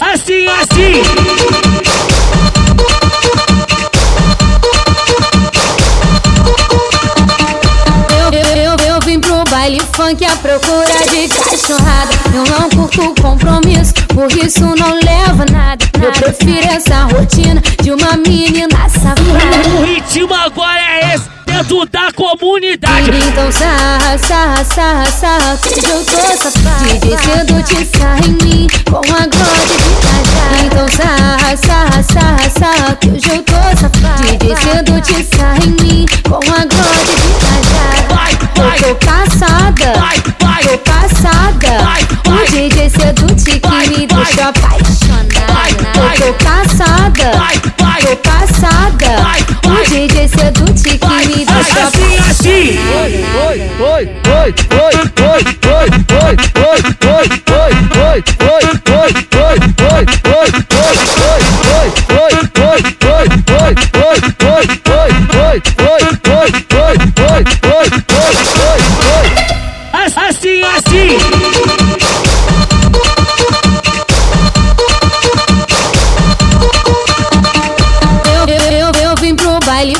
Assim, assim. Eu, eu, eu, eu vim pro baile funk à procura de cachorrada. Eu não curto compromisso, por isso não leva nada. Eu prefiro essa rotina de uma menina safada. O ritmo agora é esse, dentro da comunidade. Então sarra, sarra, sarra, sarra, que eu tô safada. DJ cedo te sarra em mim, com a glória de cajá. Então sarra, sarra, sarra, sarra, que hoje eu tô safada. DJ cedo te sarra em mim, com a glória de cajá. Vai, vai, Eu tô cansada, vai, vai. tô passada. Vai, vai. O DJ sedute que me deixa apaixonada. Vai, vai. Eu tô cansada, Vai, vai. DJ sedute que me deixa assim, assim. Oi, oi, oi, oi, oi, oi, oi, oi, oi, oi, oi, oi, oi, oi, oi, oi, oi,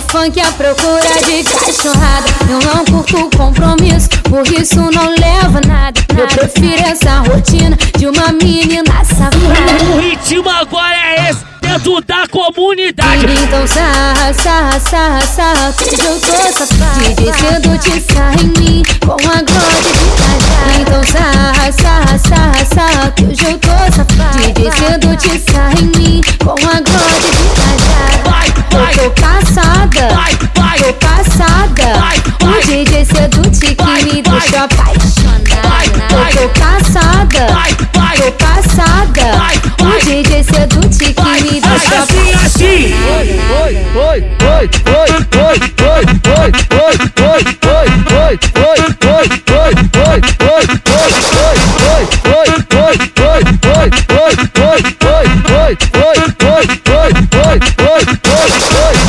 funk à procura de cachorrada. Eu não curto compromisso, por isso não leva nada. Eu prefiro essa rotina de uma menina safada. O ritmo agora é esse, dentro da comunidade. Então sarra, sarra, sarra, sarra, que hoje eu tô safada. DJ cedo te sarra em mim, com a glória de cajá. Então sarra, sarra, sarra, sarra, que hoje eu tô safada. DJ cedo te sarra em mim, apaixonada. Eu tô passada, tô passada. O DJ sedute que me deixa assim, assim. Oi, oi, oi, oi, oi, oi, oi, oi, oi, oi, oi, oi, oi, oi, oi, oi, oi, oi, oi, oi,